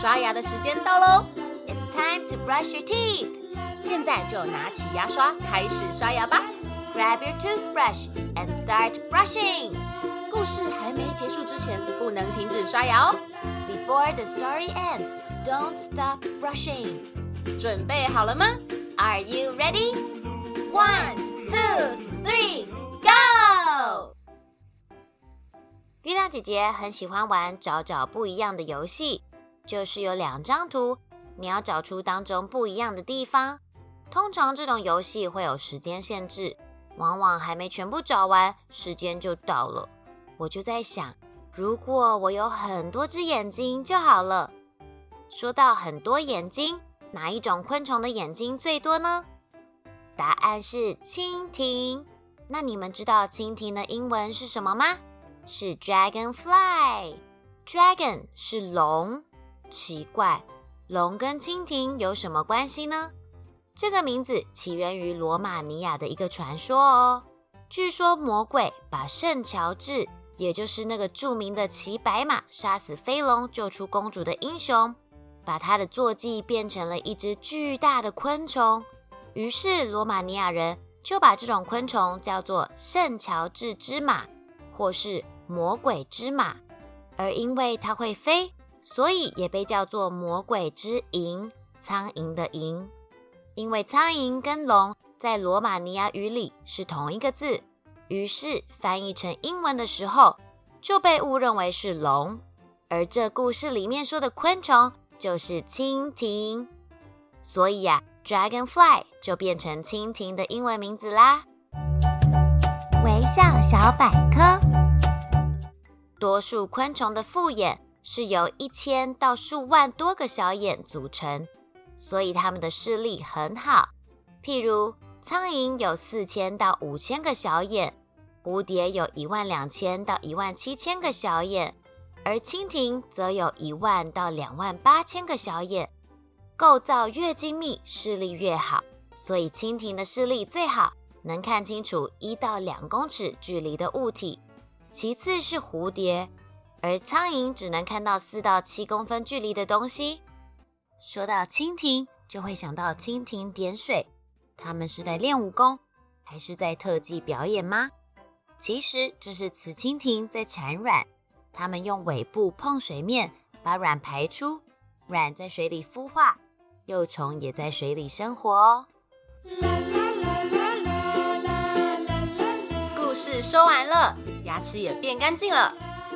刷牙的时间到喽！It's time to brush your teeth。现在就拿起牙刷开始刷牙吧。Grab your toothbrush and start brushing。故事还没结束之前，不能停止刷牙哦。Before the story ends, don't stop brushing。准备好了吗？Are you ready? One, two, three, go! 月亮姐姐很喜欢玩找找不一样的游戏，就是有两张图，你要找出当中不一样的地方。通常这种游戏会有时间限制，往往还没全部找完，时间就到了。我就在想，如果我有很多只眼睛就好了。说到很多眼睛，哪一种昆虫的眼睛最多呢？答案是蜻蜓。那你们知道蜻蜓的英文是什么吗？是 dragonfly。dragon 是龙。奇怪，龙跟蜻蜓有什么关系呢？这个名字起源于罗马尼亚的一个传说哦。据说魔鬼把圣乔治，也就是那个著名的骑白马杀死飞龙、救出公主的英雄，把他的坐骑变成了一只巨大的昆虫。于是罗马尼亚人就把这种昆虫叫做圣乔治之马，或是魔鬼之马。而因为它会飞，所以也被叫做魔鬼之蝇，苍蝇的蝇。因为苍蝇跟龙在罗马尼亚语里是同一个字，于是翻译成英文的时候就被误认为是龙。而这故事里面说的昆虫就是蜻蜓，所以呀，dragonfly 就变成蜻蜓的英文名字啦。微笑小百科：多数昆虫的复眼是由一千到数万多个小眼组成。所以它们的视力很好。譬如苍蝇有四千到五千个小眼，蝴蝶有一万两千到一万七千个小眼，而蜻蜓则有一万到两万八千个小眼。构造越精密，视力越好，所以蜻蜓的视力最好，能看清楚一到两公尺距离的物体。其次是蝴蝶，而苍蝇只能看到四到七公分距离的东西。说到蜻蜓，就会想到蜻蜓点水。他们是在练武功，还是在特技表演吗？其实这是雌蜻蜓在产卵。它们用尾部碰水面，把卵排出，卵在水里孵化，幼虫也在水里生活哦。故事说完了，牙齿也变干净了。